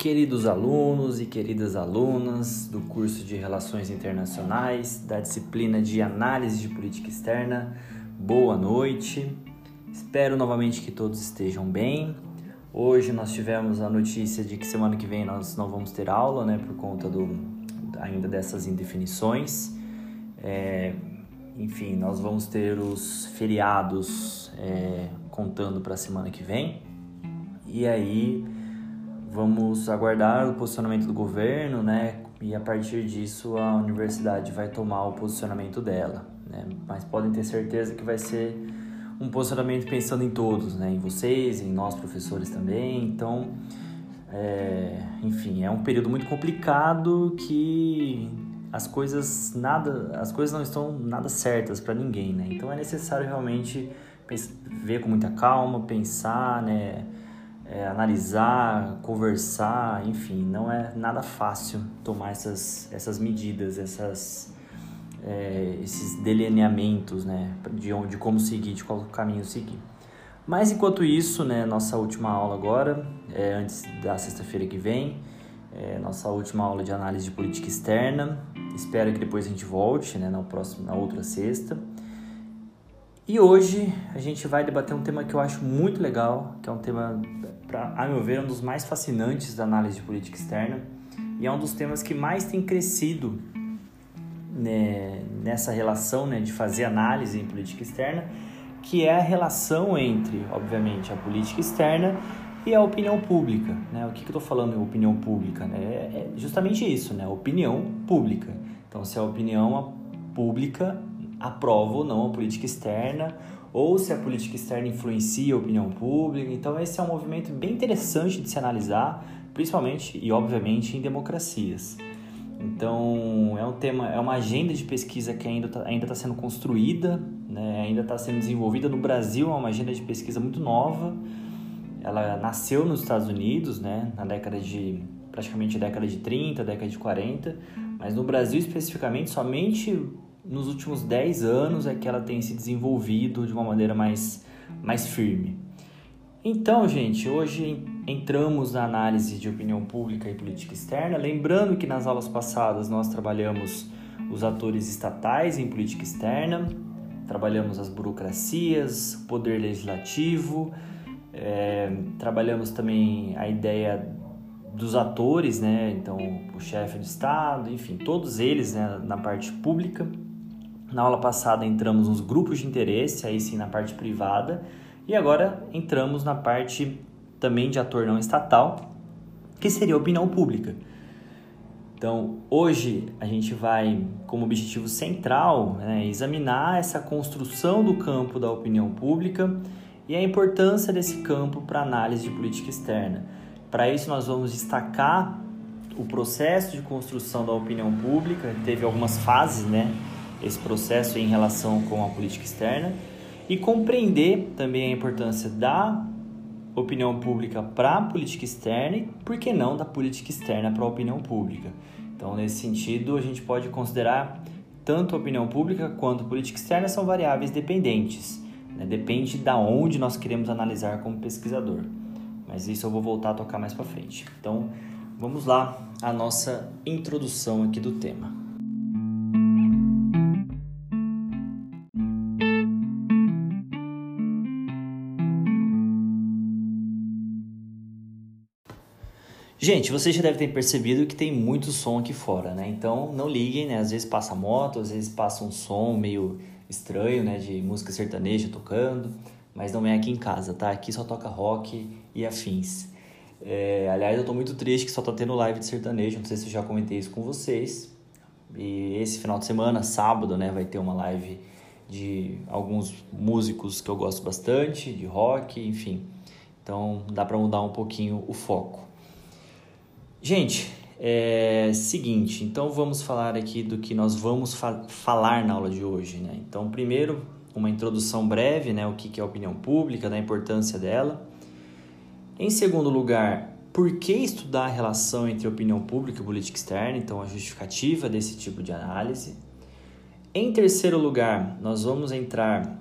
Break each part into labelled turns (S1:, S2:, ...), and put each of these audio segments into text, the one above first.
S1: Queridos alunos e queridas alunas do curso de Relações Internacionais, da disciplina de Análise de Política Externa, boa noite. Espero novamente que todos estejam bem. Hoje nós tivemos a notícia de que semana que vem nós não vamos ter aula, né, por conta do ainda dessas indefinições. É, enfim, nós vamos ter os feriados é, contando para a semana que vem. E aí vamos aguardar o posicionamento do governo, né? E a partir disso a universidade vai tomar o posicionamento dela, né? Mas podem ter certeza que vai ser um posicionamento pensando em todos, né? Em vocês, em nós professores também. Então, é, enfim, é um período muito complicado que as coisas nada, as coisas não estão nada certas para ninguém, né? Então é necessário realmente ver com muita calma, pensar, né? É, analisar, conversar, enfim, não é nada fácil tomar essas, essas medidas, essas, é, esses delineamentos, né, de, onde, de como seguir, de qual caminho seguir. Mas enquanto isso, né, nossa última aula agora, é, antes da sexta-feira que vem, é, nossa última aula de análise de política externa. Espero que depois a gente volte, né, na próxima, na outra sexta. E hoje a gente vai debater um tema que eu acho muito legal, que é um tema, pra, a meu ver, um dos mais fascinantes da análise de política externa e é um dos temas que mais tem crescido né, nessa relação né, de fazer análise em política externa, que é a relação entre, obviamente, a política externa e a opinião pública. Né? O que, que eu estou falando em opinião pública? Né? É justamente isso, né? opinião pública. Então, se a opinião pública aprova ou não a política externa, ou se a política externa influencia a opinião pública. Então, esse é um movimento bem interessante de se analisar, principalmente e obviamente em democracias. Então, é um tema, é uma agenda de pesquisa que ainda está ainda tá sendo construída, né? ainda está sendo desenvolvida no Brasil, é uma agenda de pesquisa muito nova. Ela nasceu nos Estados Unidos, né? na década de praticamente década de 30, década de 40, mas no Brasil especificamente somente nos últimos 10 anos é que ela tem se desenvolvido de uma maneira mais, mais firme. Então, gente, hoje entramos na análise de opinião pública e política externa, lembrando que nas aulas passadas nós trabalhamos os atores estatais em política externa, trabalhamos as burocracias, o poder legislativo, é, trabalhamos também a ideia dos atores, né? Então, o chefe do Estado, enfim, todos eles né, na parte pública. Na aula passada entramos nos grupos de interesse, aí sim na parte privada, e agora entramos na parte também de ator não estatal, que seria a opinião pública. Então, hoje a gente vai, como objetivo central, né, examinar essa construção do campo da opinião pública e a importância desse campo para análise de política externa. Para isso, nós vamos destacar o processo de construção da opinião pública, teve algumas fases, né? Esse processo em relação com a política externa e compreender também a importância da opinião pública para a política externa e, por que não, da política externa para a opinião pública. Então, nesse sentido, a gente pode considerar tanto a opinião pública quanto a política externa são variáveis dependentes. Né? Depende da onde nós queremos analisar como pesquisador. Mas isso eu vou voltar a tocar mais para frente. Então, vamos lá a nossa introdução aqui do tema. Gente, vocês já devem ter percebido que tem muito som aqui fora, né? Então não liguem, né? Às vezes passa moto, às vezes passa um som meio estranho, né? De música sertaneja tocando, mas não é aqui em casa, tá? Aqui só toca rock e afins. É, aliás, eu tô muito triste que só tá tendo live de sertanejo, não sei se eu já comentei isso com vocês. E esse final de semana, sábado, né? Vai ter uma live de alguns músicos que eu gosto bastante, de rock, enfim. Então dá para mudar um pouquinho o foco. Gente, é seguinte, então vamos falar aqui do que nós vamos fa falar na aula de hoje, né? Então, primeiro, uma introdução breve, né? O que é a opinião pública, da importância dela. Em segundo lugar, por que estudar a relação entre opinião pública e política externa? Então, a justificativa desse tipo de análise. Em terceiro lugar, nós vamos entrar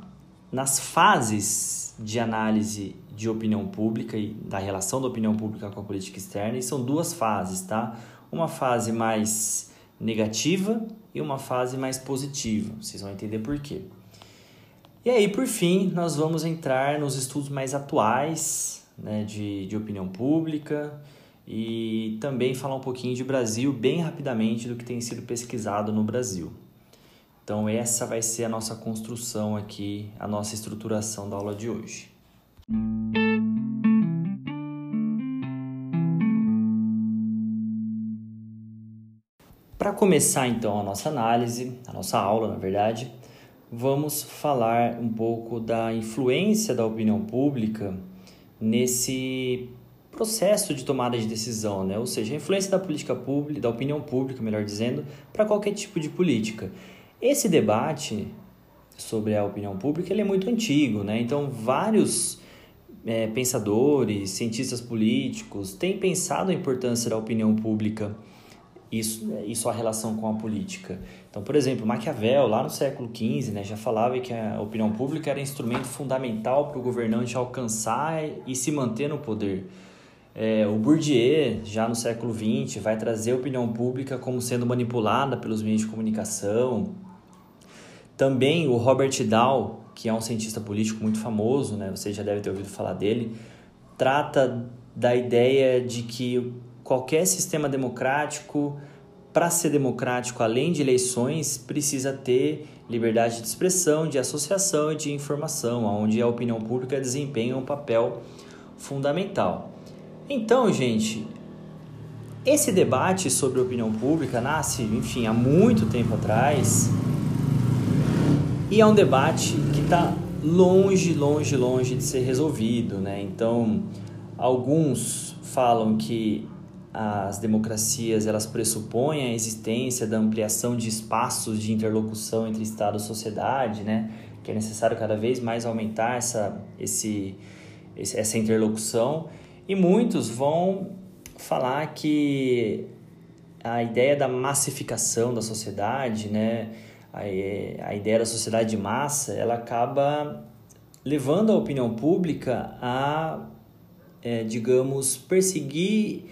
S1: nas fases de análise de opinião pública e da relação da opinião pública com a política externa, e são duas fases, tá? Uma fase mais negativa e uma fase mais positiva. Vocês vão entender por quê. E aí, por fim, nós vamos entrar nos estudos mais atuais né, de, de opinião pública e também falar um pouquinho de Brasil, bem rapidamente, do que tem sido pesquisado no Brasil. Então, essa vai ser a nossa construção aqui, a nossa estruturação da aula de hoje. Para começar então a nossa análise, a nossa aula, na verdade, vamos falar um pouco da influência da opinião pública nesse processo de tomada de decisão, né? ou seja, a influência da política pública, da opinião pública, melhor dizendo, para qualquer tipo de política. Esse debate sobre a opinião pública ele é muito antigo, né? Então, vários é, pensadores, cientistas políticos têm pensado a importância da opinião pública isso, e sua relação com a política. Então, por exemplo, Maquiavel, lá no século XV, né, já falava que a opinião pública era instrumento fundamental para o governante alcançar e se manter no poder. É, o Bourdieu, já no século XX, vai trazer a opinião pública como sendo manipulada pelos meios de comunicação, também o Robert Dow, que é um cientista político muito famoso, né? Você já deve ter ouvido falar dele, trata da ideia de que qualquer sistema democrático, para ser democrático, além de eleições, precisa ter liberdade de expressão, de associação e de informação, onde a opinião pública desempenha um papel fundamental. Então, gente, esse debate sobre opinião pública nasce, enfim, há muito tempo atrás e é um debate que está longe, longe, longe de ser resolvido, né? Então, alguns falam que as democracias elas pressupõem a existência da ampliação de espaços de interlocução entre Estado e sociedade, né? Que é necessário cada vez mais aumentar essa, esse, essa interlocução. E muitos vão falar que a ideia da massificação da sociedade, né? A, a ideia da sociedade de massa, ela acaba levando a opinião pública a, é, digamos, perseguir,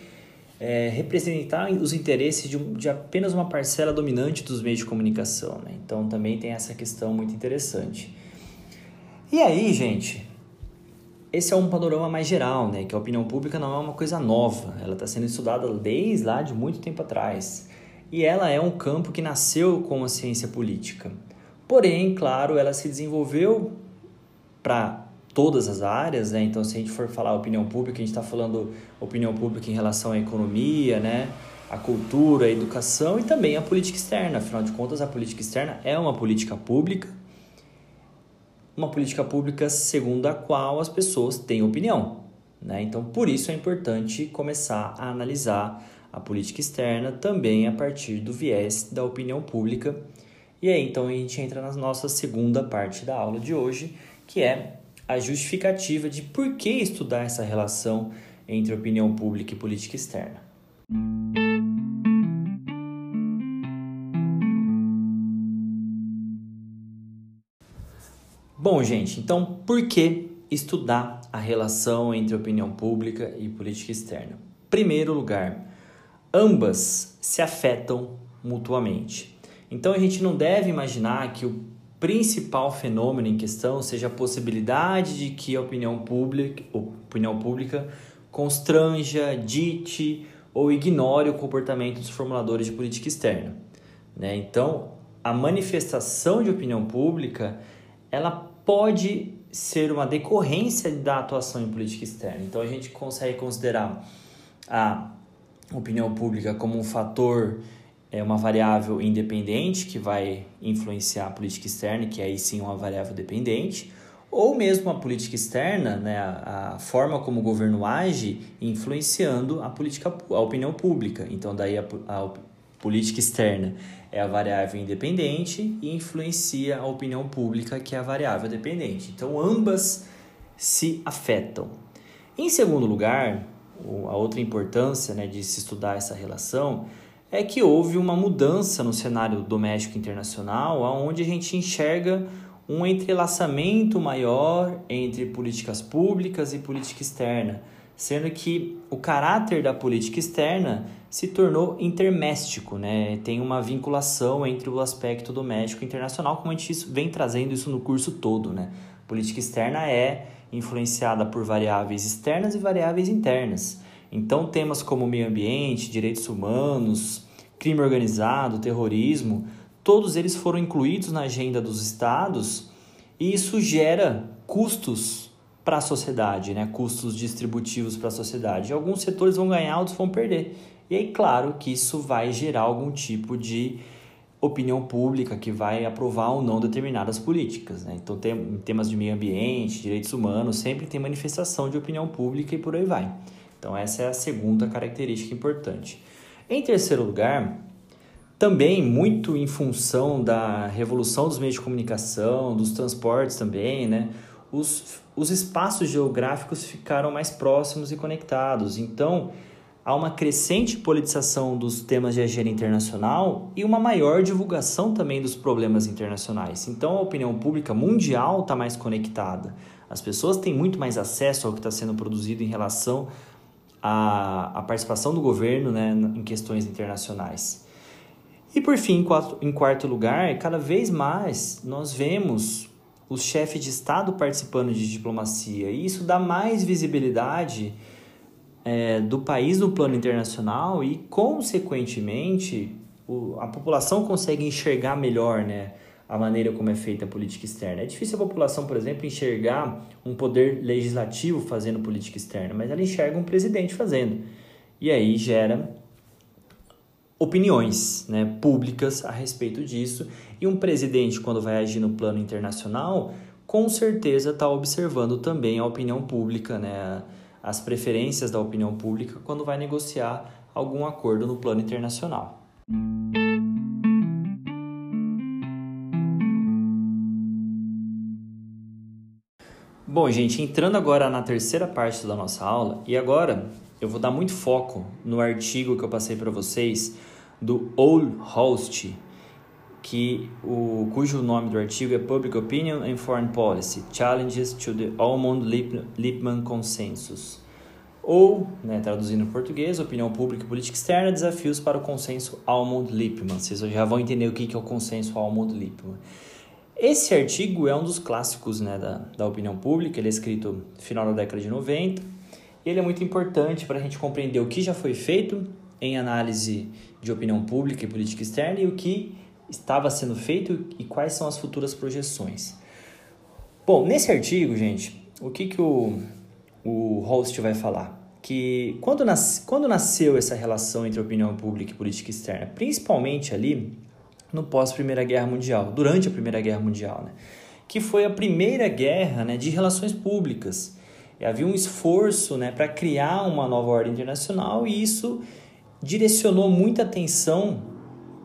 S1: é, representar os interesses de, de, apenas uma parcela dominante dos meios de comunicação. Né? Então também tem essa questão muito interessante. E aí, gente, esse é um panorama mais geral, né? Que a opinião pública não é uma coisa nova, ela está sendo estudada desde lá de muito tempo atrás e ela é um campo que nasceu com a ciência política. Porém, claro, ela se desenvolveu para todas as áreas, né? Então, se a gente for falar opinião pública, a gente está falando opinião pública em relação à economia, né? A cultura, a educação e também a política externa. Afinal de contas, a política externa é uma política pública, uma política pública segundo a qual as pessoas têm opinião, né? Então, por isso é importante começar a analisar a política externa também a partir do viés da opinião pública. E aí então a gente entra na nossa segunda parte da aula de hoje, que é a justificativa de por que estudar essa relação entre opinião pública e política externa. Bom, gente, então por que estudar a relação entre opinião pública e política externa? Primeiro lugar, ambas se afetam mutuamente. Então a gente não deve imaginar que o principal fenômeno em questão seja a possibilidade de que a opinião pública, opinião pública constranja, dite ou ignore o comportamento dos formuladores de política externa. Né? Então, a manifestação de opinião pública ela pode ser uma decorrência da atuação em política externa. Então, a gente consegue considerar a opinião pública como um fator, é uma variável independente que vai influenciar a política externa, que aí sim é uma variável dependente, ou mesmo a política externa, né, a, a forma como o governo age, influenciando a política, a opinião pública. Então, daí a, a política externa é a variável independente e influencia a opinião pública, que é a variável dependente. Então, ambas se afetam. Em segundo lugar, a outra importância né, de se estudar essa relação é que houve uma mudança no cenário doméstico internacional, onde a gente enxerga um entrelaçamento maior entre políticas públicas e política externa, sendo que o caráter da política externa se tornou interméstico, né? tem uma vinculação entre o aspecto doméstico e internacional, como a gente vem trazendo isso no curso todo. Né? política externa é influenciada por variáveis externas e variáveis internas. Então, temas como meio ambiente, direitos humanos, crime organizado, terrorismo, todos eles foram incluídos na agenda dos estados e isso gera custos para a sociedade, né? custos distributivos para a sociedade. Alguns setores vão ganhar, outros vão perder. E aí, claro que isso vai gerar algum tipo de opinião pública que vai aprovar ou não determinadas políticas. Né? Então, tem, em temas de meio ambiente, direitos humanos, sempre tem manifestação de opinião pública e por aí vai. Então, essa é a segunda característica importante. Em terceiro lugar, também muito em função da revolução dos meios de comunicação, dos transportes também, né? Os, os espaços geográficos ficaram mais próximos e conectados. Então, há uma crescente politização dos temas de agenda internacional e uma maior divulgação também dos problemas internacionais. Então a opinião pública mundial está mais conectada. As pessoas têm muito mais acesso ao que está sendo produzido em relação à, à participação do governo né, em questões internacionais. E por fim, em quarto lugar, cada vez mais nós vemos os chefes de Estado participando de diplomacia, e isso dá mais visibilidade é, do país no plano internacional e, consequentemente, o, a população consegue enxergar melhor né, a maneira como é feita a política externa. É difícil a população, por exemplo, enxergar um poder legislativo fazendo política externa, mas ela enxerga um presidente fazendo. E aí gera opiniões né, públicas a respeito disso. E um presidente, quando vai agir no plano internacional, com certeza está observando também a opinião pública, né? As preferências da opinião pública quando vai negociar algum acordo no plano internacional. Bom, gente, entrando agora na terceira parte da nossa aula, e agora eu vou dar muito foco no artigo que eu passei para vocês do Old Host, que o, cujo nome do artigo é Public Opinion and Foreign Policy: Challenges to the Almond-Lipman Consensus. Ou, né, traduzindo em português, Opinião Pública e Política Externa, Desafios para o Consenso Almond-Lipman. Vocês já vão entender o que é o consenso Almond-Lipman. Esse artigo é um dos clássicos né, da, da opinião pública, ele é escrito no final da década de 90. E ele é muito importante para a gente compreender o que já foi feito em análise de opinião pública e política externa e o que estava sendo feito e quais são as futuras projeções. Bom, nesse artigo, gente, o que, que o, o host vai falar? Que quando, nas, quando nasceu essa relação entre opinião pública e política externa, principalmente ali no pós-Primeira Guerra Mundial, durante a Primeira Guerra Mundial, né? que foi a primeira guerra né, de relações públicas. E havia um esforço né, para criar uma nova ordem internacional e isso direcionou muita atenção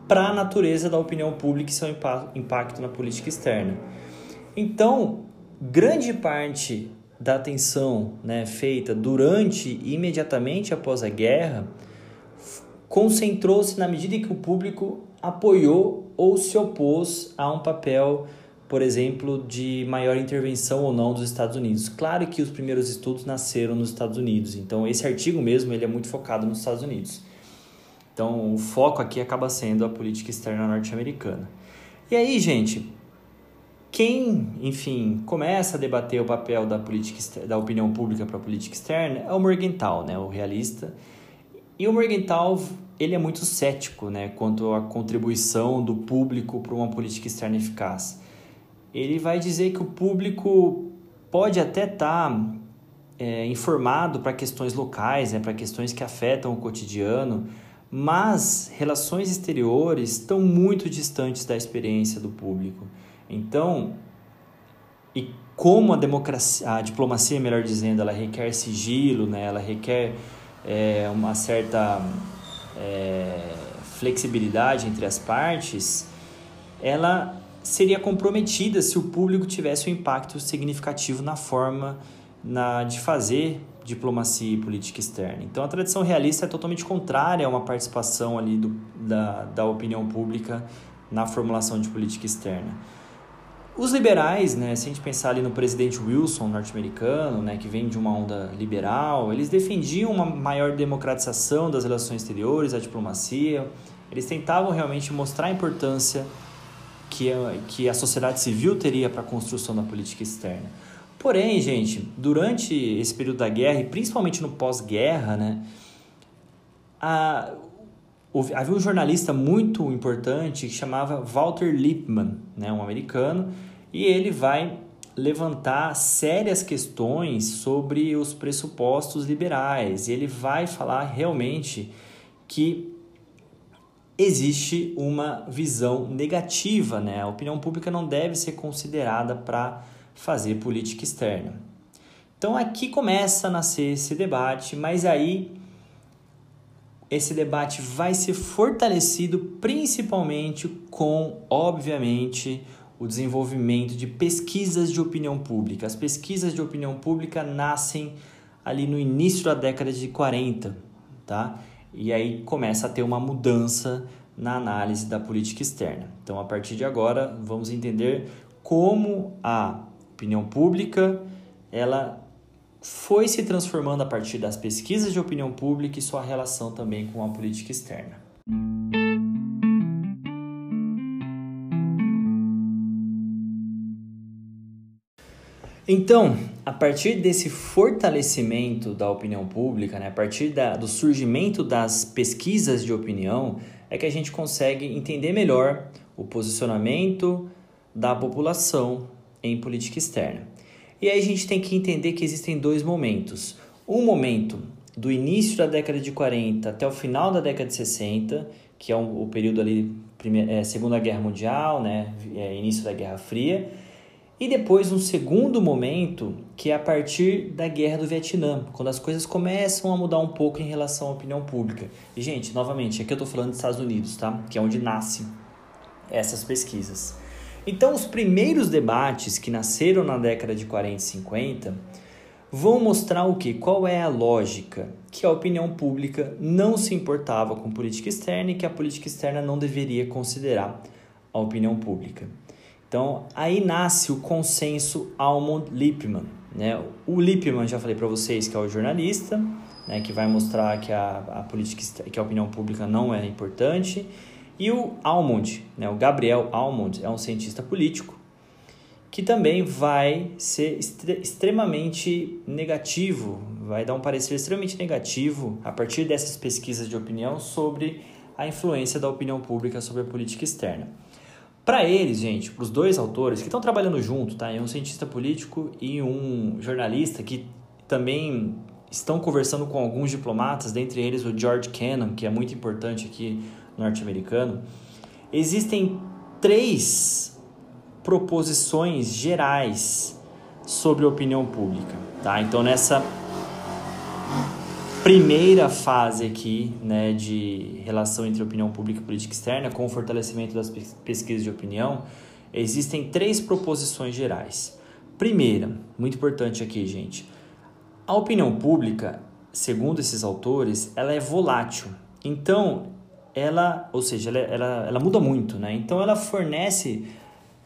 S1: para a natureza da opinião pública e seu impacto na política externa. Então, grande parte da atenção né, feita durante e imediatamente após a guerra concentrou-se na medida em que o público apoiou ou se opôs a um papel, por exemplo, de maior intervenção ou não dos Estados Unidos. Claro que os primeiros estudos nasceram nos Estados Unidos, então esse artigo mesmo ele é muito focado nos Estados Unidos. Então, o foco aqui acaba sendo a política externa norte-americana. E aí, gente, quem, enfim, começa a debater o papel da política da opinião pública para a política externa é o Morgenthau, né, o realista. E o Morgenthau, ele é muito cético, né, quanto à contribuição do público para uma política externa eficaz. Ele vai dizer que o público pode até estar tá, é, informado para questões locais, né, para questões que afetam o cotidiano, mas relações exteriores estão muito distantes da experiência do público. Então, e como a democracia, a diplomacia, melhor dizendo, ela requer sigilo, né? ela requer é, uma certa é, flexibilidade entre as partes, ela seria comprometida se o público tivesse um impacto significativo na forma na, de fazer diplomacia e política externa. Então, a tradição realista é totalmente contrária a uma participação ali do, da, da opinião pública na formulação de política externa. Os liberais, né, se a gente pensar ali no presidente Wilson, norte-americano, né, que vem de uma onda liberal, eles defendiam uma maior democratização das relações exteriores, a diplomacia. Eles tentavam realmente mostrar a importância que a, que a sociedade civil teria para a construção da política externa. Porém, gente, durante esse período da guerra, e principalmente no pós-guerra, né, a, havia um jornalista muito importante que chamava Walter Lippmann, né, um americano, e ele vai levantar sérias questões sobre os pressupostos liberais. E ele vai falar realmente que existe uma visão negativa, né? A opinião pública não deve ser considerada para fazer política externa. Então aqui começa a nascer esse debate, mas aí esse debate vai ser fortalecido principalmente com, obviamente, o desenvolvimento de pesquisas de opinião pública. As pesquisas de opinião pública nascem ali no início da década de 40, tá? E aí começa a ter uma mudança na análise da política externa. Então, a partir de agora, vamos entender como a opinião pública ela foi se transformando a partir das pesquisas de opinião pública e sua relação também com a política externa. Então, a partir desse fortalecimento da opinião pública, né, a partir da, do surgimento das pesquisas de opinião, é que a gente consegue entender melhor o posicionamento da população em política externa. E aí a gente tem que entender que existem dois momentos. Um momento do início da década de 40 até o final da década de 60, que é um, o período ali, primeira, é, Segunda Guerra Mundial, né, é, início da Guerra Fria, e depois um segundo momento, que é a partir da Guerra do Vietnã, quando as coisas começam a mudar um pouco em relação à opinião pública. E, gente, novamente, aqui eu estou falando dos Estados Unidos, tá? Que é onde nascem essas pesquisas. Então, os primeiros debates que nasceram na década de 40 e 50 vão mostrar o que? Qual é a lógica? Que a opinião pública não se importava com política externa e que a política externa não deveria considerar a opinião pública. Então, aí nasce o consenso Almond-Lippmann. Né? O Lippmann, já falei para vocês que é o jornalista, né, que vai mostrar que a, a, política, que a opinião pública não é importante e o Almond, né, o Gabriel Almond, é um cientista político que também vai ser extremamente negativo, vai dar um parecer extremamente negativo a partir dessas pesquisas de opinião sobre a influência da opinião pública sobre a política externa. Para eles, gente, para os dois autores que estão trabalhando junto, tá? É um cientista político e um jornalista que também estão conversando com alguns diplomatas, dentre eles o George Kennan, que é muito importante aqui norte-americano, existem três proposições gerais sobre a opinião pública, tá? Então nessa primeira fase aqui, né, de relação entre opinião pública e política externa, com o fortalecimento das pesquisas de opinião, existem três proposições gerais. Primeira, muito importante aqui, gente, a opinião pública, segundo esses autores, ela é volátil. Então, ela, ou seja, ela, ela, ela muda muito, né? Então ela fornece,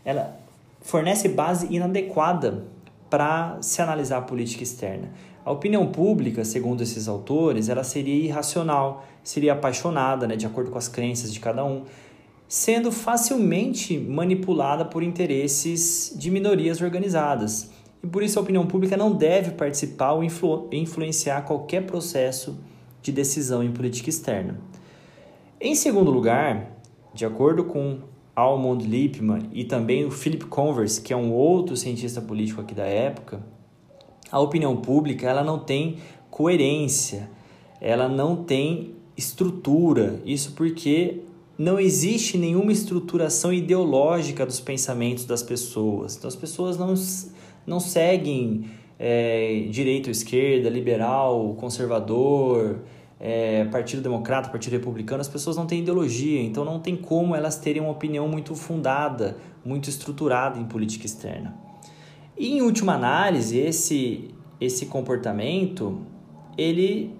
S1: ela fornece base inadequada para se analisar a política externa. A opinião pública, segundo esses autores, ela seria irracional, seria apaixonada, né, de acordo com as crenças de cada um, sendo facilmente manipulada por interesses de minorias organizadas. E por isso a opinião pública não deve participar ou influ influenciar qualquer processo de decisão em política externa. Em segundo lugar, de acordo com Almond Lippmann e também o Philip Converse, que é um outro cientista político aqui da época, a opinião pública ela não tem coerência, ela não tem estrutura. Isso porque não existe nenhuma estruturação ideológica dos pensamentos das pessoas. Então as pessoas não, não seguem é, direita ou esquerda, liberal, conservador, é, Partido Democrata, Partido Republicano, as pessoas não têm ideologia, então não tem como elas terem uma opinião muito fundada, muito estruturada em política externa. E em última análise, esse, esse comportamento, ele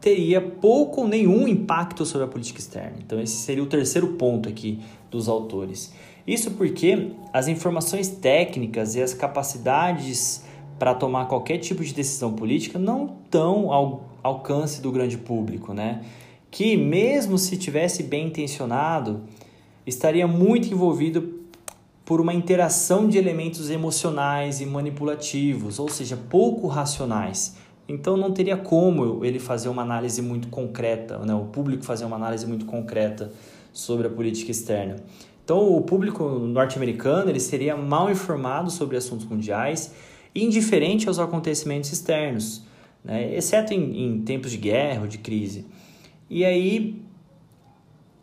S1: teria pouco ou nenhum impacto sobre a política externa. Então esse seria o terceiro ponto aqui dos autores. Isso porque as informações técnicas e as capacidades para tomar qualquer tipo de decisão política não estão alcance do grande público, né? Que mesmo se tivesse bem intencionado, estaria muito envolvido por uma interação de elementos emocionais e manipulativos, ou seja, pouco racionais. Então não teria como ele fazer uma análise muito concreta, né? o público fazer uma análise muito concreta sobre a política externa. Então o público norte-americano ele seria mal informado sobre assuntos mundiais, indiferente aos acontecimentos externos, né? exceto em, em tempos de guerra ou de crise. E aí,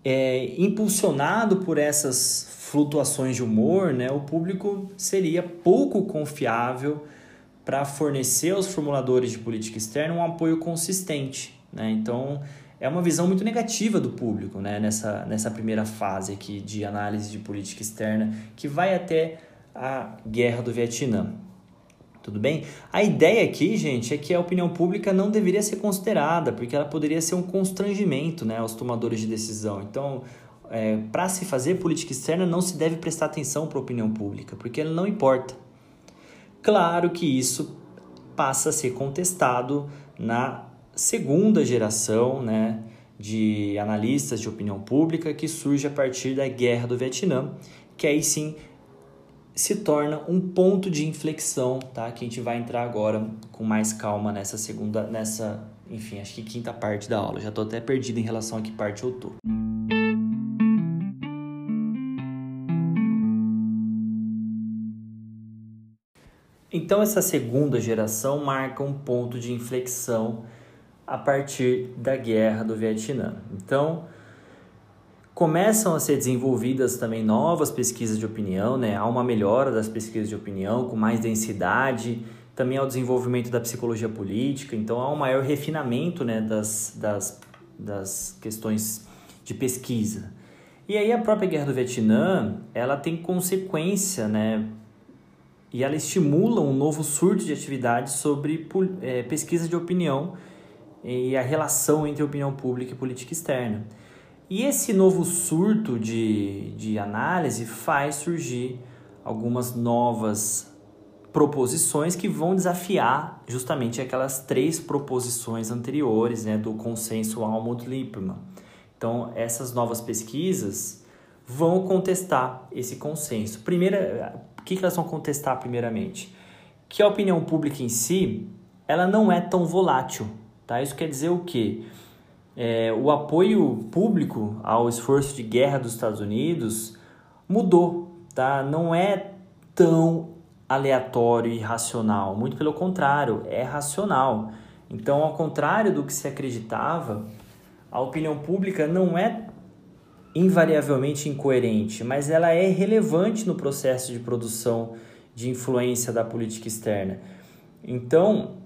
S1: é, impulsionado por essas flutuações de humor, né, o público seria pouco confiável para fornecer aos formuladores de política externa um apoio consistente. Né? Então, é uma visão muito negativa do público né? nessa, nessa primeira fase aqui de análise de política externa, que vai até a guerra do Vietnã. Tudo bem? A ideia aqui, gente, é que a opinião pública não deveria ser considerada, porque ela poderia ser um constrangimento né, aos tomadores de decisão. Então, é, para se fazer política externa, não se deve prestar atenção para a opinião pública, porque ela não importa. Claro que isso passa a ser contestado na segunda geração né, de analistas de opinião pública que surge a partir da Guerra do Vietnã, que aí sim se torna um ponto de inflexão, tá? Que a gente vai entrar agora com mais calma nessa segunda, nessa, enfim, acho que quinta parte da aula. Já estou até perdido em relação a que parte eu tô. Então, essa segunda geração marca um ponto de inflexão a partir da guerra do Vietnã. Então, começam a ser desenvolvidas também novas pesquisas de opinião, né? há uma melhora das pesquisas de opinião com mais densidade, também há o desenvolvimento da psicologia política, então há um maior refinamento né, das, das, das questões de pesquisa. E aí a própria guerra do Vietnã, ela tem consequência né, e ela estimula um novo surto de atividade sobre é, pesquisa de opinião e a relação entre opinião pública e política externa. E esse novo surto de, de análise faz surgir algumas novas proposições que vão desafiar justamente aquelas três proposições anteriores né, do consenso Almond-Lippmann. Então, essas novas pesquisas vão contestar esse consenso. Primeira, o que, que elas vão contestar primeiramente? Que a opinião pública em si, ela não é tão volátil, tá? Isso quer dizer o quê? É, o apoio público ao esforço de guerra dos Estados Unidos mudou, tá? Não é tão aleatório e racional, muito pelo contrário, é racional. Então, ao contrário do que se acreditava, a opinião pública não é invariavelmente incoerente, mas ela é relevante no processo de produção de influência da política externa. Então,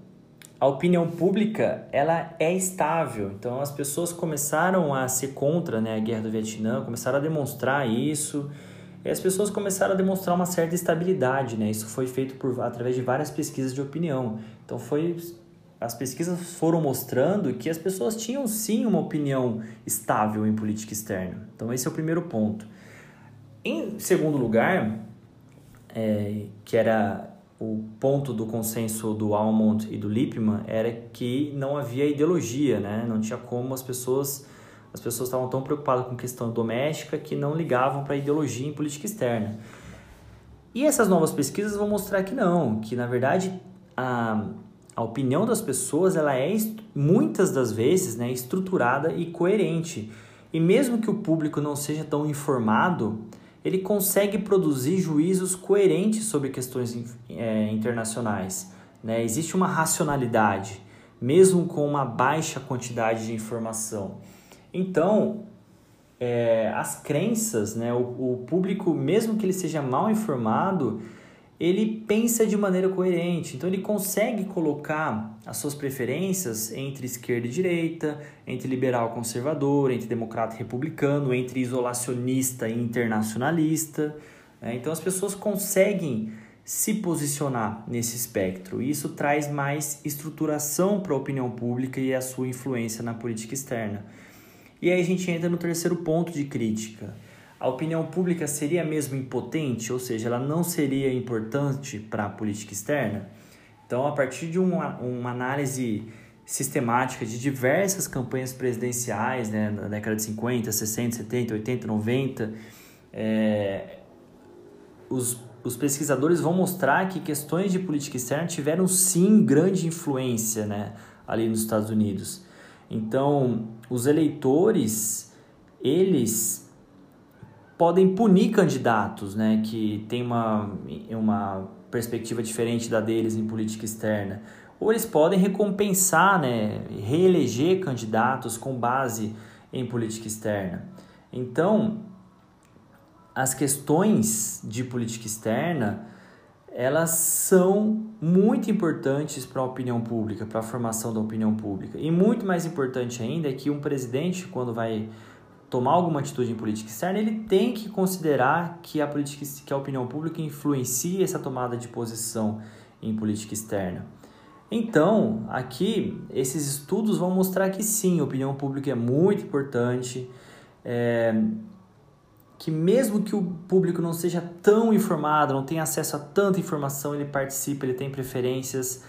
S1: a opinião pública ela é estável. Então, as pessoas começaram a ser contra né, a guerra do Vietnã, começaram a demonstrar isso. E as pessoas começaram a demonstrar uma certa estabilidade, né? Isso foi feito por através de várias pesquisas de opinião. Então foi as pesquisas foram mostrando que as pessoas tinham sim uma opinião estável em política externa. Então, esse é o primeiro ponto. Em segundo lugar, é, que era o ponto do consenso do Almond e do Lippmann, era que não havia ideologia, né? não tinha como as pessoas. As pessoas estavam tão preocupadas com questão doméstica que não ligavam para ideologia em política externa. E essas novas pesquisas vão mostrar que não, que na verdade a a opinião das pessoas ela é muitas das vezes né, estruturada e coerente. E mesmo que o público não seja tão informado, ele consegue produzir juízos coerentes sobre questões é, internacionais. Né? Existe uma racionalidade, mesmo com uma baixa quantidade de informação. Então, é, as crenças, né? o, o público, mesmo que ele seja mal informado, ele pensa de maneira coerente, então ele consegue colocar as suas preferências entre esquerda e direita, entre liberal e conservador, entre democrata e republicano, entre isolacionista e internacionalista. Né? Então as pessoas conseguem se posicionar nesse espectro. E isso traz mais estruturação para a opinião pública e a sua influência na política externa. E aí a gente entra no terceiro ponto de crítica a opinião pública seria mesmo impotente, ou seja, ela não seria importante para a política externa? Então, a partir de uma, uma análise sistemática de diversas campanhas presidenciais né, na década de 50, 60, 70, 80, 90, é, os, os pesquisadores vão mostrar que questões de política externa tiveram sim grande influência né, ali nos Estados Unidos. Então, os eleitores, eles podem punir candidatos né, que têm uma, uma perspectiva diferente da deles em política externa. Ou eles podem recompensar, né, reeleger candidatos com base em política externa. Então, as questões de política externa, elas são muito importantes para a opinião pública, para a formação da opinião pública. E muito mais importante ainda é que um presidente, quando vai tomar alguma atitude em política externa, ele tem que considerar que a política que a opinião pública influencia essa tomada de posição em política externa. Então, aqui esses estudos vão mostrar que sim, a opinião pública é muito importante, é, que mesmo que o público não seja tão informado, não tenha acesso a tanta informação, ele participa, ele tem preferências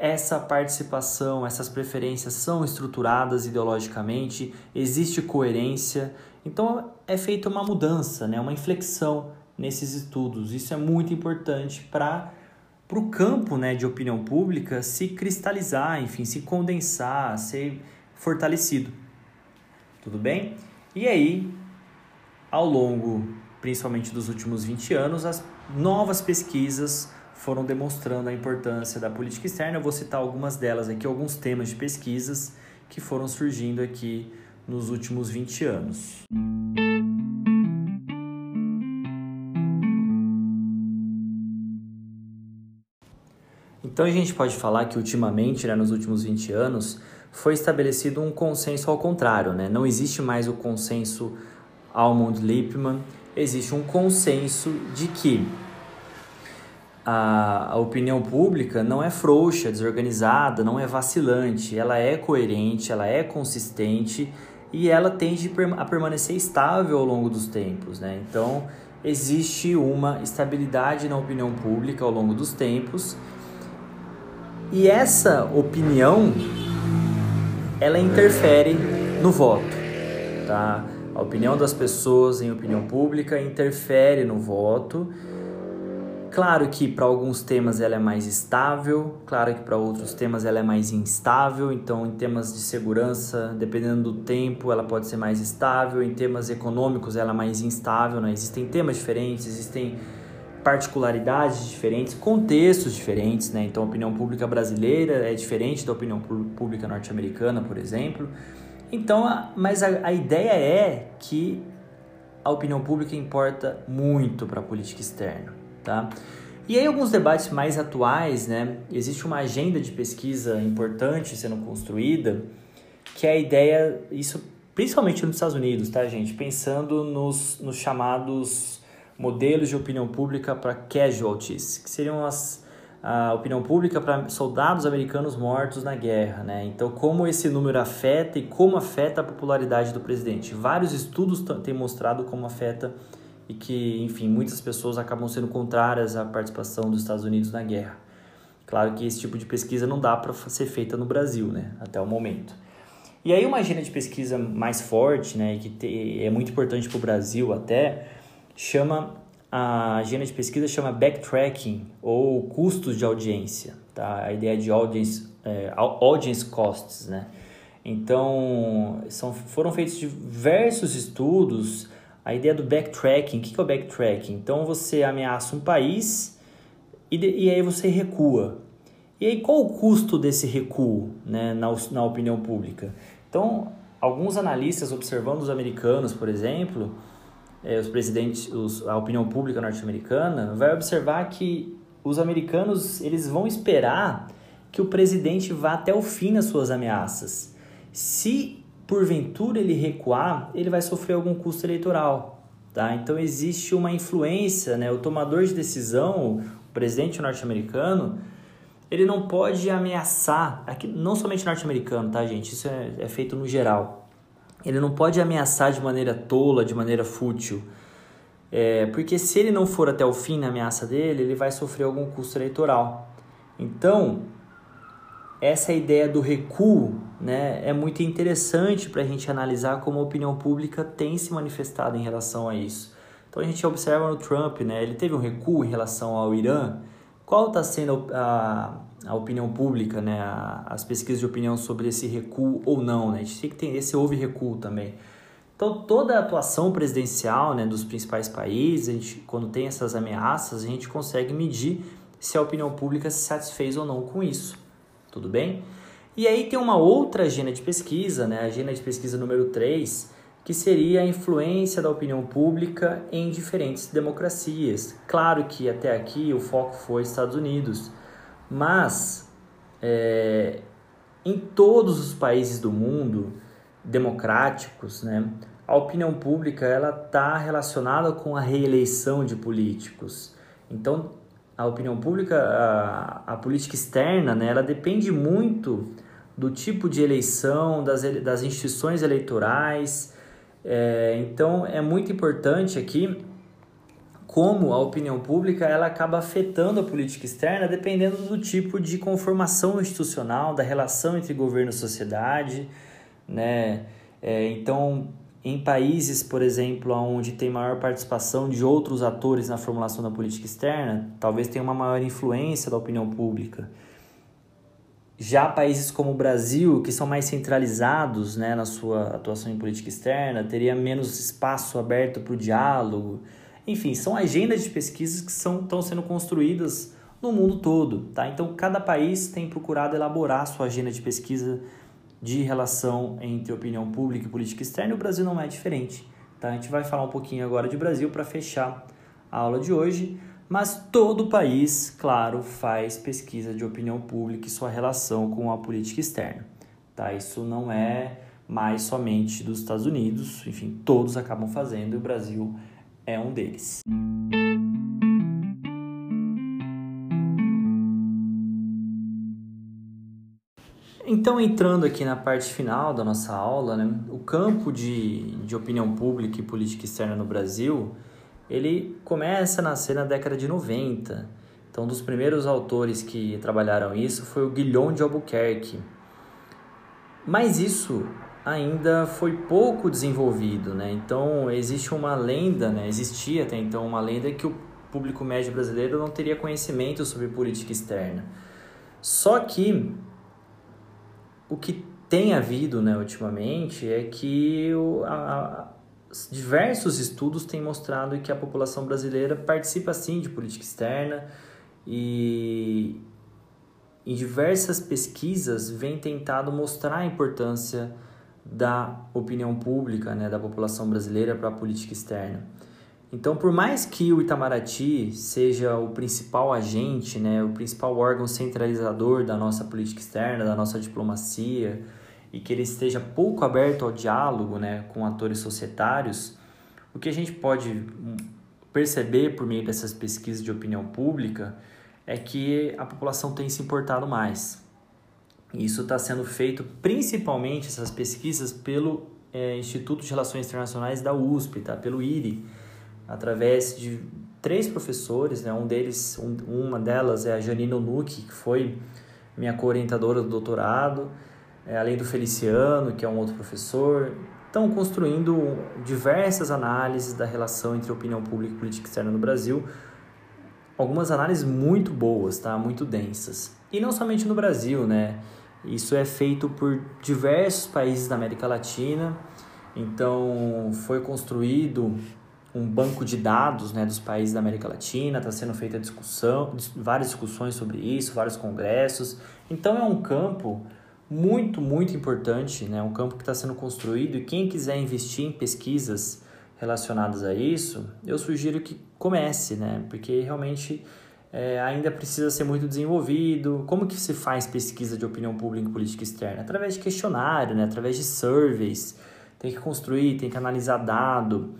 S1: essa participação, essas preferências são estruturadas ideologicamente, existe coerência, então é feita uma mudança, né, uma inflexão nesses estudos. Isso é muito importante para para o campo né, de opinião pública se cristalizar, enfim, se condensar, ser fortalecido. Tudo bem? E aí, ao longo, principalmente dos últimos 20 anos, as novas pesquisas foram demonstrando a importância da política externa. Eu vou citar algumas delas aqui, alguns temas de pesquisas que foram surgindo aqui nos últimos 20 anos. Então a gente pode falar que ultimamente, né, nos últimos 20 anos, foi estabelecido um consenso ao contrário, né? Não existe mais o consenso Almond-Lipman, existe um consenso de que a, a opinião pública não é frouxa, desorganizada, não é vacilante, ela é coerente, ela é consistente e ela tende a permanecer estável ao longo dos tempos. Né? Então, existe uma estabilidade na opinião pública ao longo dos tempos e essa opinião ela interfere no voto. Tá? A opinião das pessoas em opinião pública interfere no voto Claro que para alguns temas ela é mais estável, claro que para outros temas ela é mais instável, então em temas de segurança, dependendo do tempo, ela pode ser mais estável, em temas econômicos ela é mais instável, né? existem temas diferentes, existem particularidades diferentes, contextos diferentes, né? Então a opinião pública brasileira é diferente da opinião pública norte-americana, por exemplo. Então, mas a, a ideia é que a opinião pública importa muito para a política externa tá? E aí alguns debates mais atuais, né? Existe uma agenda de pesquisa importante sendo construída, que é a ideia, isso principalmente nos Estados Unidos, tá, gente? Pensando nos, nos chamados modelos de opinião pública para casualties, que seriam as, a opinião pública para soldados americanos mortos na guerra, né? Então, como esse número afeta e como afeta a popularidade do presidente. Vários estudos têm mostrado como afeta e que, enfim, muitas pessoas acabam sendo contrárias à participação dos Estados Unidos na guerra. Claro que esse tipo de pesquisa não dá para ser feita no Brasil, né, até o momento. E aí uma agenda de pesquisa mais forte, né, que te, é muito importante para o Brasil até, chama a agenda de pesquisa chama backtracking ou custos de audiência, tá? A ideia de audience, é, audience costs, né? Então, são, foram feitos diversos estudos a ideia do backtracking. O que é o backtracking? Então você ameaça um país e, de, e aí você recua. E aí qual o custo desse recuo né, na, na opinião pública? Então, alguns analistas observando os americanos, por exemplo, é, os presidentes, os, a opinião pública norte-americana, vai observar que os americanos eles vão esperar que o presidente vá até o fim nas suas ameaças. Se porventura ele recuar, ele vai sofrer algum custo eleitoral. Tá? Então existe uma influência, né? o tomador de decisão, o presidente norte-americano, ele não pode ameaçar, aqui, não somente norte-americano, tá, gente? Isso é, é feito no geral. Ele não pode ameaçar de maneira tola, de maneira fútil. É, porque se ele não for até o fim na ameaça dele, ele vai sofrer algum custo eleitoral. Então, essa ideia do recuo né, é muito interessante para a gente analisar como a opinião pública tem se manifestado em relação a isso. Então a gente observa no Trump, né, ele teve um recuo em relação ao Irã. Qual está sendo a, a opinião pública, né, a, as pesquisas de opinião sobre esse recuo ou não? Né? A gente tem que ter se houve recuo também. Então toda a atuação presidencial né, dos principais países, a gente, quando tem essas ameaças, a gente consegue medir se a opinião pública se satisfez ou não com isso. Tudo bem? E aí tem uma outra agenda de pesquisa, né, a agenda de pesquisa número 3, que seria a influência da opinião pública em diferentes democracias. Claro que até aqui o foco foi Estados Unidos, mas é, em todos os países do mundo democráticos, né, a opinião pública ela está relacionada com a reeleição de políticos. Então a opinião pública, a, a política externa, né, ela depende muito do tipo de eleição, das, das instituições eleitorais. É, então é muito importante aqui como a opinião pública ela acaba afetando a política externa dependendo do tipo de conformação institucional, da relação entre governo e sociedade, né? É, então em países, por exemplo, onde tem maior participação de outros atores na formulação da política externa, talvez tenha uma maior influência da opinião pública. Já países como o Brasil, que são mais centralizados né, na sua atuação em política externa, teria menos espaço aberto para o diálogo. Enfim, são agendas de pesquisas que são, estão sendo construídas no mundo todo. Tá? Então, cada país tem procurado elaborar sua agenda de pesquisa de relação entre opinião pública e política externa, e o Brasil não é diferente. Tá? A gente vai falar um pouquinho agora de Brasil para fechar a aula de hoje, mas todo país, claro, faz pesquisa de opinião pública e sua relação com a política externa. Tá? Isso não é mais somente dos Estados Unidos, enfim, todos acabam fazendo e o Brasil é um deles. Então, entrando aqui na parte final da nossa aula, né, o campo de, de opinião pública e política externa no Brasil, ele começa a nascer na década de 90. Então, um dos primeiros autores que trabalharam isso foi o Guilhom de Albuquerque. Mas isso ainda foi pouco desenvolvido, né? Então, existe uma lenda, né? Existia até então uma lenda que o público médio brasileiro não teria conhecimento sobre política externa. Só que o que tem havido né, ultimamente é que o, a, diversos estudos têm mostrado que a população brasileira participa sim de política externa e em diversas pesquisas vem tentado mostrar a importância da opinião pública, né, da população brasileira para a política externa. Então, por mais que o Itamaraty seja o principal agente, né, o principal órgão centralizador da nossa política externa, da nossa diplomacia, e que ele esteja pouco aberto ao diálogo né, com atores societários, o que a gente pode perceber por meio dessas pesquisas de opinião pública é que a população tem se importado mais. Isso está sendo feito principalmente essas pesquisas pelo é, Instituto de Relações Internacionais da USP, tá? pelo IRI através de três professores, né? Um deles, um, uma delas é a Janine Onuki, que foi minha co-orientadora do doutorado, é, além do Feliciano, que é um outro professor. Estão construindo diversas análises da relação entre opinião pública e política externa no Brasil. Algumas análises muito boas, tá? Muito densas. E não somente no Brasil, né? Isso é feito por diversos países da América Latina. Então, foi construído um banco de dados né, dos países da América Latina, está sendo feita discussão, várias discussões sobre isso, vários congressos. Então é um campo muito, muito importante, né, um campo que está sendo construído e quem quiser investir em pesquisas relacionadas a isso, eu sugiro que comece, né, porque realmente é, ainda precisa ser muito desenvolvido. Como que se faz pesquisa de opinião pública e política externa? Através de questionário, né, através de surveys, tem que construir, tem que analisar dado,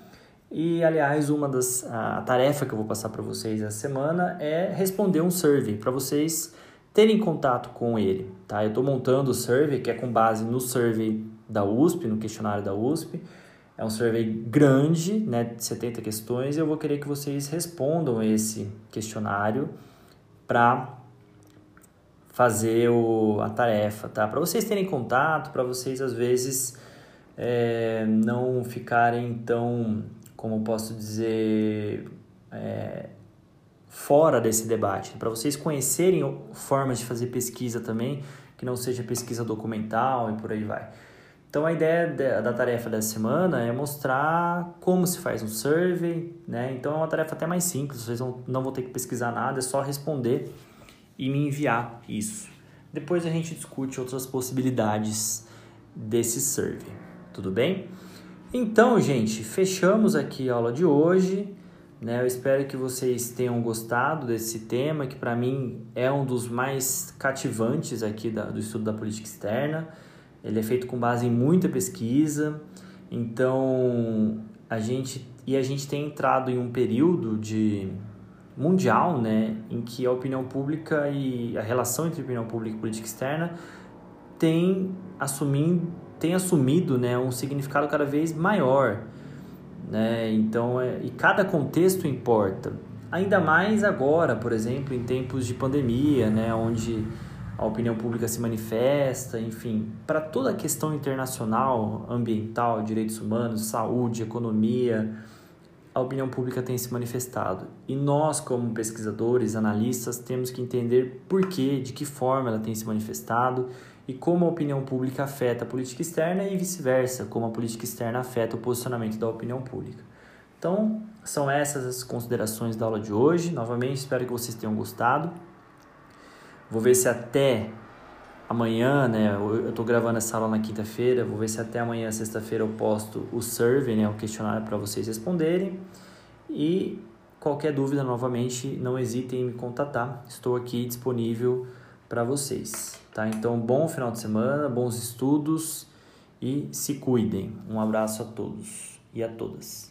S1: e, aliás, uma das a tarefa que eu vou passar para vocês essa semana é responder um survey para vocês terem contato com ele, tá? Eu estou montando o survey, que é com base no survey da USP, no questionário da USP. É um survey grande, né, de 70 questões, e eu vou querer que vocês respondam esse questionário para fazer o, a tarefa, tá? Para vocês terem contato, para vocês às vezes é, não ficarem tão, como posso dizer, é, fora desse debate, para vocês conhecerem formas de fazer pesquisa também, que não seja pesquisa documental e por aí vai. Então a ideia da tarefa dessa semana é mostrar como se faz um survey, né? Então é uma tarefa até mais simples, vocês não, vão ter que pesquisar nada, é só responder e me enviar isso. Depois a gente discute outras possibilidades desse survey, tudo bem? Então, gente, fechamos aqui a aula de hoje. Né? Eu espero que vocês tenham gostado desse tema, que para mim é um dos mais cativantes aqui da, do estudo da política externa. Ele é feito com base em muita pesquisa, então a gente e a gente tem entrado em um período de mundial, né, em que a opinião pública e a relação entre opinião pública e política externa tem assumindo tem assumido, né, um significado cada vez maior, né? Então, é, e cada contexto importa. Ainda mais agora, por exemplo, em tempos de pandemia, né, onde a opinião pública se manifesta, enfim, para toda a questão internacional, ambiental, direitos humanos, saúde, economia, a opinião pública tem se manifestado. E nós, como pesquisadores, analistas, temos que entender por que, de que forma ela tem se manifestado e como a opinião pública afeta a política externa e vice-versa, como a política externa afeta o posicionamento da opinião pública. Então, são essas as considerações da aula de hoje. Novamente, espero que vocês tenham gostado. Vou ver se até amanhã, né? Eu estou gravando essa aula na quinta-feira. Vou ver se até amanhã, sexta-feira, eu posto o survey, né? O questionário para vocês responderem. E qualquer dúvida, novamente, não hesitem em me contatar. Estou aqui disponível para vocês, tá? Então, bom final de semana, bons estudos e se cuidem. Um abraço a todos e a todas.